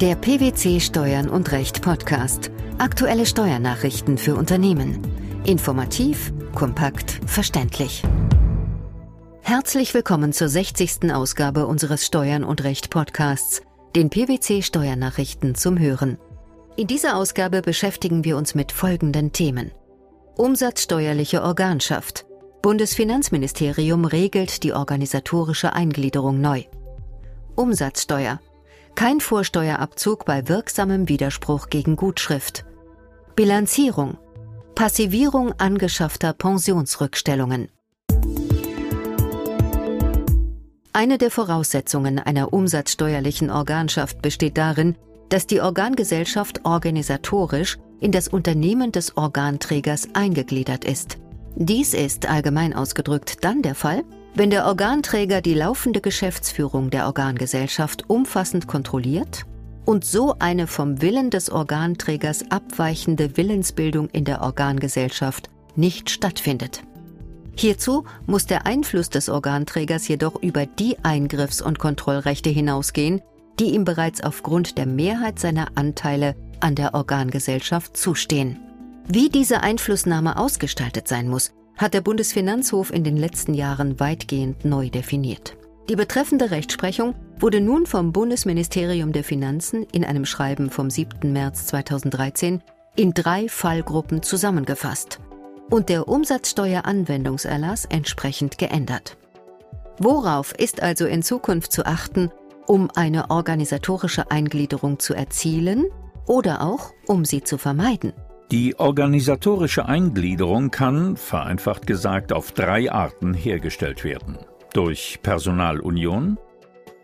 Der PwC Steuern und Recht Podcast. Aktuelle Steuernachrichten für Unternehmen. Informativ, kompakt, verständlich. Herzlich willkommen zur 60. Ausgabe unseres Steuern und Recht Podcasts, den PwC Steuernachrichten zum Hören. In dieser Ausgabe beschäftigen wir uns mit folgenden Themen. Umsatzsteuerliche Organschaft. Bundesfinanzministerium regelt die organisatorische Eingliederung neu. Umsatzsteuer. Kein Vorsteuerabzug bei wirksamem Widerspruch gegen Gutschrift. Bilanzierung. Passivierung angeschaffter Pensionsrückstellungen. Eine der Voraussetzungen einer umsatzsteuerlichen Organschaft besteht darin, dass die Organgesellschaft organisatorisch in das Unternehmen des Organträgers eingegliedert ist. Dies ist allgemein ausgedrückt dann der Fall, wenn der Organträger die laufende Geschäftsführung der Organgesellschaft umfassend kontrolliert und so eine vom Willen des Organträgers abweichende Willensbildung in der Organgesellschaft nicht stattfindet. Hierzu muss der Einfluss des Organträgers jedoch über die Eingriffs- und Kontrollrechte hinausgehen, die ihm bereits aufgrund der Mehrheit seiner Anteile an der Organgesellschaft zustehen. Wie diese Einflussnahme ausgestaltet sein muss, hat der Bundesfinanzhof in den letzten Jahren weitgehend neu definiert. Die betreffende Rechtsprechung wurde nun vom Bundesministerium der Finanzen in einem Schreiben vom 7. März 2013 in drei Fallgruppen zusammengefasst und der Umsatzsteueranwendungserlass entsprechend geändert. Worauf ist also in Zukunft zu achten, um eine organisatorische Eingliederung zu erzielen oder auch um sie zu vermeiden? Die organisatorische Eingliederung kann, vereinfacht gesagt, auf drei Arten hergestellt werden. Durch Personalunion,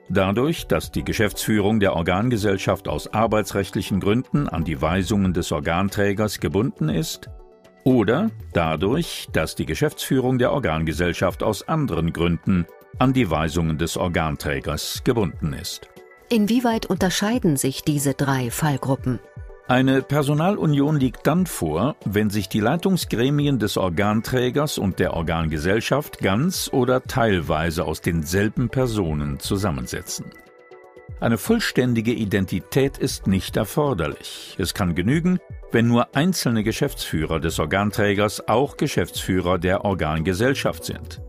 dadurch, dass die Geschäftsführung der Organgesellschaft aus arbeitsrechtlichen Gründen an die Weisungen des Organträgers gebunden ist, oder dadurch, dass die Geschäftsführung der Organgesellschaft aus anderen Gründen an die Weisungen des Organträgers gebunden ist. Inwieweit unterscheiden sich diese drei Fallgruppen? Eine Personalunion liegt dann vor, wenn sich die Leitungsgremien des Organträgers und der Organgesellschaft ganz oder teilweise aus denselben Personen zusammensetzen. Eine vollständige Identität ist nicht erforderlich. Es kann genügen, wenn nur einzelne Geschäftsführer des Organträgers auch Geschäftsführer der Organgesellschaft sind.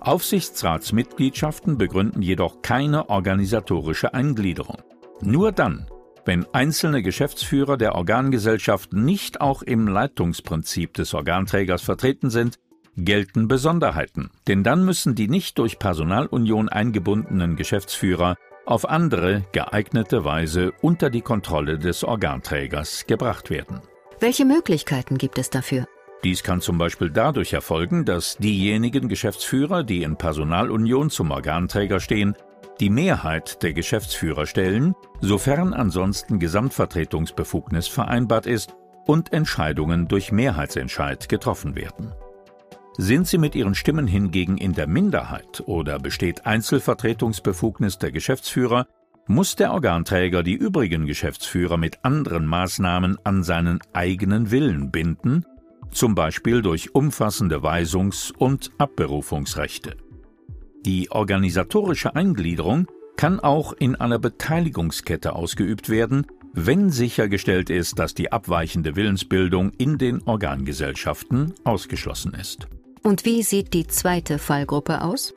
Aufsichtsratsmitgliedschaften begründen jedoch keine organisatorische Eingliederung. Nur dann, wenn einzelne Geschäftsführer der Organgesellschaft nicht auch im Leitungsprinzip des Organträgers vertreten sind, gelten Besonderheiten, denn dann müssen die nicht durch Personalunion eingebundenen Geschäftsführer auf andere geeignete Weise unter die Kontrolle des Organträgers gebracht werden. Welche Möglichkeiten gibt es dafür? Dies kann zum Beispiel dadurch erfolgen, dass diejenigen Geschäftsführer, die in Personalunion zum Organträger stehen, die Mehrheit der Geschäftsführer stellen, sofern ansonsten Gesamtvertretungsbefugnis vereinbart ist und Entscheidungen durch Mehrheitsentscheid getroffen werden. Sind sie mit ihren Stimmen hingegen in der Minderheit oder besteht Einzelvertretungsbefugnis der Geschäftsführer, muss der Organträger die übrigen Geschäftsführer mit anderen Maßnahmen an seinen eigenen Willen binden, zum Beispiel durch umfassende Weisungs- und Abberufungsrechte. Die organisatorische Eingliederung kann auch in einer Beteiligungskette ausgeübt werden, wenn sichergestellt ist, dass die abweichende Willensbildung in den Organgesellschaften ausgeschlossen ist. Und wie sieht die zweite Fallgruppe aus?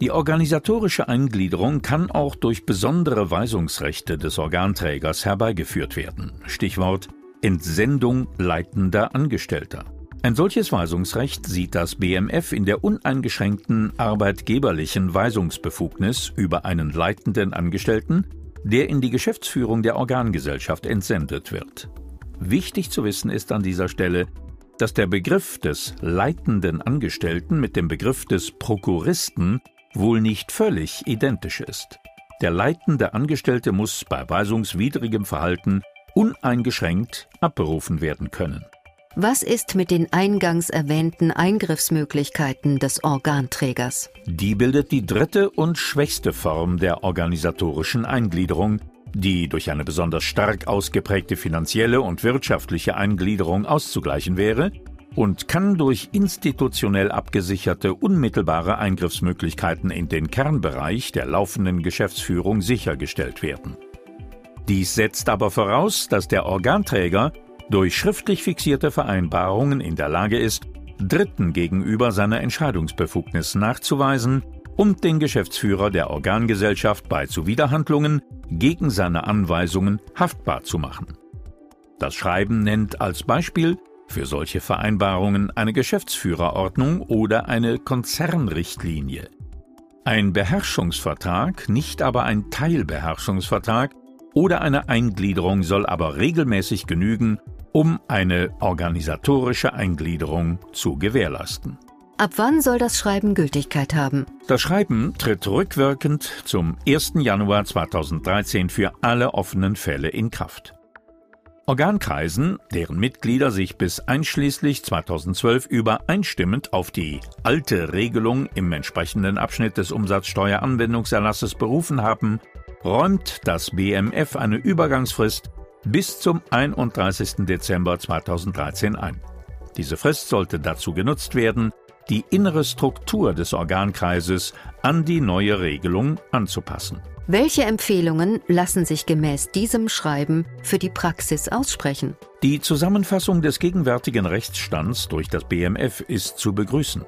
Die organisatorische Eingliederung kann auch durch besondere Weisungsrechte des Organträgers herbeigeführt werden. Stichwort Entsendung leitender Angestellter. Ein solches Weisungsrecht sieht das BMF in der uneingeschränkten arbeitgeberlichen Weisungsbefugnis über einen leitenden Angestellten, der in die Geschäftsführung der Organgesellschaft entsendet wird. Wichtig zu wissen ist an dieser Stelle, dass der Begriff des leitenden Angestellten mit dem Begriff des Prokuristen wohl nicht völlig identisch ist. Der leitende Angestellte muss bei weisungswidrigem Verhalten uneingeschränkt abberufen werden können. Was ist mit den eingangs erwähnten Eingriffsmöglichkeiten des Organträgers? Die bildet die dritte und schwächste Form der organisatorischen Eingliederung, die durch eine besonders stark ausgeprägte finanzielle und wirtschaftliche Eingliederung auszugleichen wäre und kann durch institutionell abgesicherte unmittelbare Eingriffsmöglichkeiten in den Kernbereich der laufenden Geschäftsführung sichergestellt werden. Dies setzt aber voraus, dass der Organträger durch schriftlich fixierte Vereinbarungen in der Lage ist, Dritten gegenüber seiner Entscheidungsbefugnis nachzuweisen und den Geschäftsführer der Organgesellschaft bei Zuwiderhandlungen gegen seine Anweisungen haftbar zu machen. Das Schreiben nennt als Beispiel für solche Vereinbarungen eine Geschäftsführerordnung oder eine Konzernrichtlinie. Ein Beherrschungsvertrag, nicht aber ein Teilbeherrschungsvertrag oder eine Eingliederung soll aber regelmäßig genügen, um eine organisatorische Eingliederung zu gewährleisten. Ab wann soll das Schreiben Gültigkeit haben? Das Schreiben tritt rückwirkend zum 1. Januar 2013 für alle offenen Fälle in Kraft. Organkreisen, deren Mitglieder sich bis einschließlich 2012 übereinstimmend auf die alte Regelung im entsprechenden Abschnitt des Umsatzsteueranwendungserlasses berufen haben, räumt das BMF eine Übergangsfrist bis zum 31. Dezember 2013 ein. Diese Frist sollte dazu genutzt werden, die innere Struktur des Organkreises an die neue Regelung anzupassen. Welche Empfehlungen lassen sich gemäß diesem Schreiben für die Praxis aussprechen? Die Zusammenfassung des gegenwärtigen Rechtsstands durch das BMF ist zu begrüßen.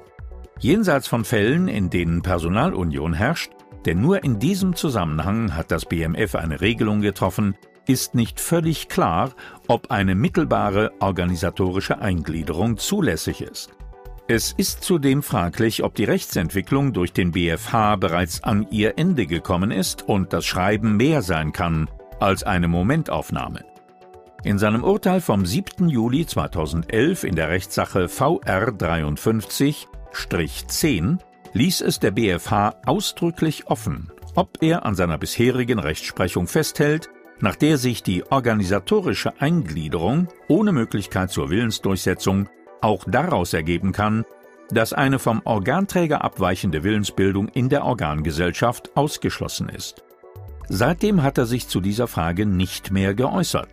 Jenseits von Fällen, in denen Personalunion herrscht, denn nur in diesem Zusammenhang hat das BMF eine Regelung getroffen, ist nicht völlig klar, ob eine mittelbare organisatorische Eingliederung zulässig ist. Es ist zudem fraglich, ob die Rechtsentwicklung durch den BFH bereits an ihr Ende gekommen ist und das Schreiben mehr sein kann als eine Momentaufnahme. In seinem Urteil vom 7. Juli 2011 in der Rechtssache VR 53-10 ließ es der BFH ausdrücklich offen, ob er an seiner bisherigen Rechtsprechung festhält, nach der sich die organisatorische Eingliederung ohne Möglichkeit zur Willensdurchsetzung auch daraus ergeben kann, dass eine vom Organträger abweichende Willensbildung in der Organgesellschaft ausgeschlossen ist. Seitdem hat er sich zu dieser Frage nicht mehr geäußert.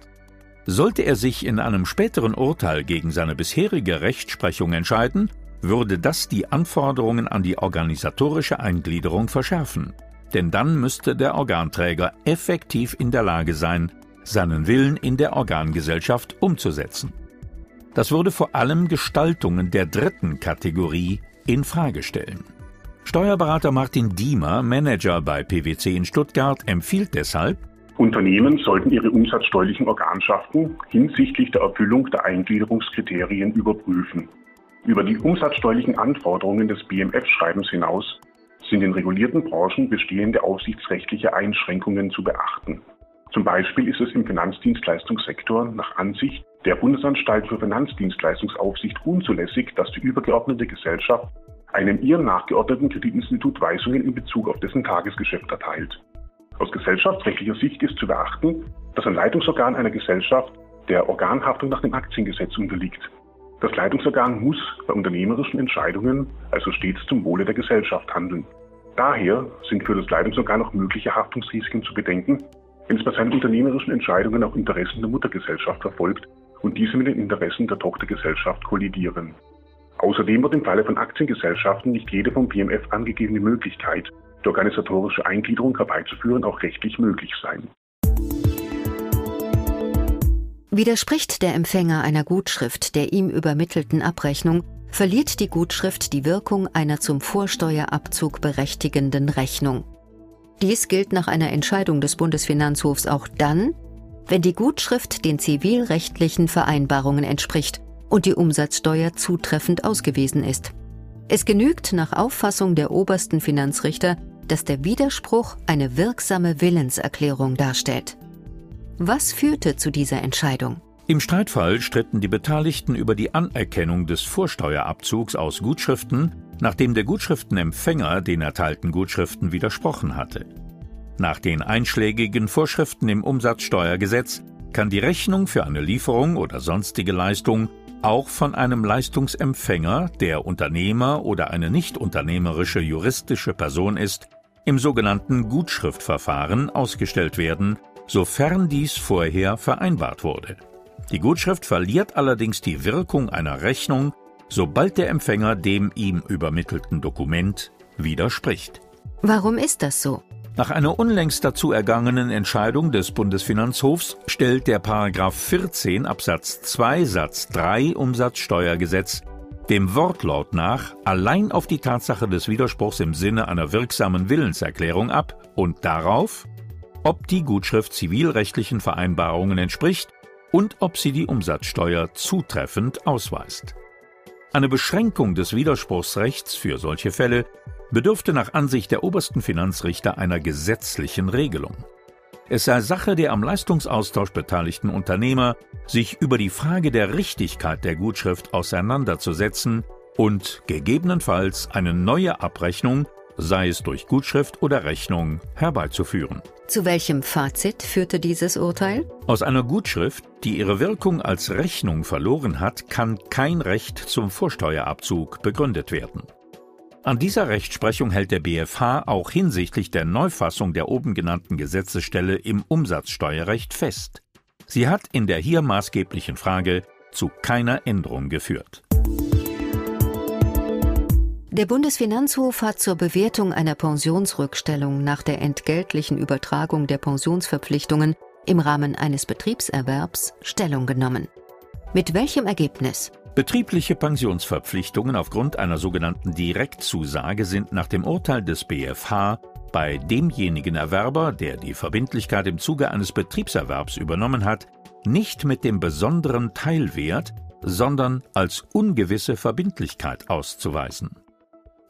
Sollte er sich in einem späteren Urteil gegen seine bisherige Rechtsprechung entscheiden, würde das die Anforderungen an die organisatorische Eingliederung verschärfen, denn dann müsste der Organträger effektiv in der Lage sein, seinen Willen in der Organgesellschaft umzusetzen. Das würde vor allem Gestaltungen der dritten Kategorie in Frage stellen. Steuerberater Martin Diemer, Manager bei PwC in Stuttgart, empfiehlt deshalb, Unternehmen sollten ihre umsatzsteuerlichen Organschaften hinsichtlich der Erfüllung der Eingliederungskriterien überprüfen. Über die umsatzsteuerlichen Anforderungen des BMF-Schreibens hinaus sind in regulierten Branchen bestehende aufsichtsrechtliche Einschränkungen zu beachten. Zum Beispiel ist es im Finanzdienstleistungssektor nach Ansicht der Bundesanstalt für Finanzdienstleistungsaufsicht unzulässig, dass die übergeordnete Gesellschaft einem ihr nachgeordneten Kreditinstitut Weisungen in Bezug auf dessen Tagesgeschäft erteilt. Aus gesellschaftsrechtlicher Sicht ist zu beachten, dass ein Leitungsorgan einer Gesellschaft der Organhaftung nach dem Aktiengesetz unterliegt. Das Leitungsorgan muss bei unternehmerischen Entscheidungen also stets zum Wohle der Gesellschaft handeln. Daher sind für das Leitungsorgan auch mögliche Haftungsrisiken zu bedenken, wenn es bei seinen unternehmerischen Entscheidungen auch Interessen der Muttergesellschaft verfolgt und diese mit den Interessen der Tochtergesellschaft kollidieren. Außerdem wird im Falle von Aktiengesellschaften nicht jede vom BMF angegebene Möglichkeit, die organisatorische Eingliederung herbeizuführen, auch rechtlich möglich sein. Widerspricht der Empfänger einer Gutschrift der ihm übermittelten Abrechnung, verliert die Gutschrift die Wirkung einer zum Vorsteuerabzug berechtigenden Rechnung. Dies gilt nach einer Entscheidung des Bundesfinanzhofs auch dann, wenn die Gutschrift den zivilrechtlichen Vereinbarungen entspricht und die Umsatzsteuer zutreffend ausgewiesen ist. Es genügt nach Auffassung der obersten Finanzrichter, dass der Widerspruch eine wirksame Willenserklärung darstellt. Was führte zu dieser Entscheidung? Im Streitfall stritten die Beteiligten über die Anerkennung des Vorsteuerabzugs aus Gutschriften, nachdem der Gutschriftenempfänger den erteilten Gutschriften widersprochen hatte. Nach den einschlägigen Vorschriften im Umsatzsteuergesetz kann die Rechnung für eine Lieferung oder sonstige Leistung auch von einem Leistungsempfänger, der Unternehmer oder eine nicht unternehmerische juristische Person ist, im sogenannten Gutschriftverfahren ausgestellt werden, sofern dies vorher vereinbart wurde. Die Gutschrift verliert allerdings die Wirkung einer Rechnung, sobald der Empfänger dem ihm übermittelten Dokument widerspricht. Warum ist das so? Nach einer unlängst dazu ergangenen Entscheidung des Bundesfinanzhofs stellt der Paragraph 14 Absatz 2 Satz 3 Umsatzsteuergesetz dem Wortlaut nach allein auf die Tatsache des Widerspruchs im Sinne einer wirksamen Willenserklärung ab und darauf, ob die Gutschrift zivilrechtlichen Vereinbarungen entspricht und ob sie die Umsatzsteuer zutreffend ausweist. Eine Beschränkung des Widerspruchsrechts für solche Fälle bedürfte nach Ansicht der obersten Finanzrichter einer gesetzlichen Regelung. Es sei Sache der am Leistungsaustausch beteiligten Unternehmer, sich über die Frage der Richtigkeit der Gutschrift auseinanderzusetzen und gegebenenfalls eine neue Abrechnung, sei es durch Gutschrift oder Rechnung, herbeizuführen. Zu welchem Fazit führte dieses Urteil? Aus einer Gutschrift, die ihre Wirkung als Rechnung verloren hat, kann kein Recht zum Vorsteuerabzug begründet werden. An dieser Rechtsprechung hält der BfH auch hinsichtlich der Neufassung der oben genannten Gesetzesstelle im Umsatzsteuerrecht fest. Sie hat in der hier maßgeblichen Frage zu keiner Änderung geführt. Der Bundesfinanzhof hat zur Bewertung einer Pensionsrückstellung nach der entgeltlichen Übertragung der Pensionsverpflichtungen im Rahmen eines Betriebserwerbs Stellung genommen. Mit welchem Ergebnis? Betriebliche Pensionsverpflichtungen aufgrund einer sogenannten Direktzusage sind nach dem Urteil des BfH bei demjenigen Erwerber, der die Verbindlichkeit im Zuge eines Betriebserwerbs übernommen hat, nicht mit dem besonderen Teilwert, sondern als ungewisse Verbindlichkeit auszuweisen.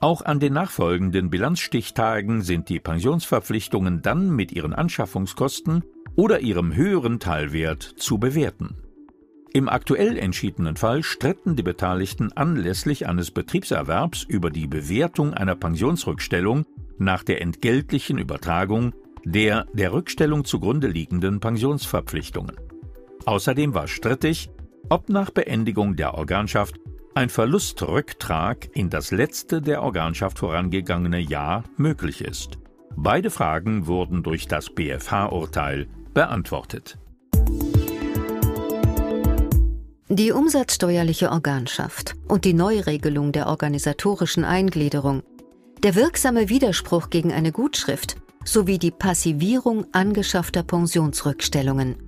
Auch an den nachfolgenden Bilanzstichtagen sind die Pensionsverpflichtungen dann mit ihren Anschaffungskosten oder ihrem höheren Teilwert zu bewerten. Im aktuell entschiedenen Fall stritten die Beteiligten anlässlich eines Betriebserwerbs über die Bewertung einer Pensionsrückstellung nach der entgeltlichen Übertragung der der Rückstellung zugrunde liegenden Pensionsverpflichtungen. Außerdem war strittig, ob nach Beendigung der Organschaft ein Verlustrücktrag in das letzte der Organschaft vorangegangene Jahr möglich ist. Beide Fragen wurden durch das BfH-Urteil beantwortet. Die umsatzsteuerliche Organschaft und die Neuregelung der organisatorischen Eingliederung, der wirksame Widerspruch gegen eine Gutschrift sowie die Passivierung angeschaffter Pensionsrückstellungen.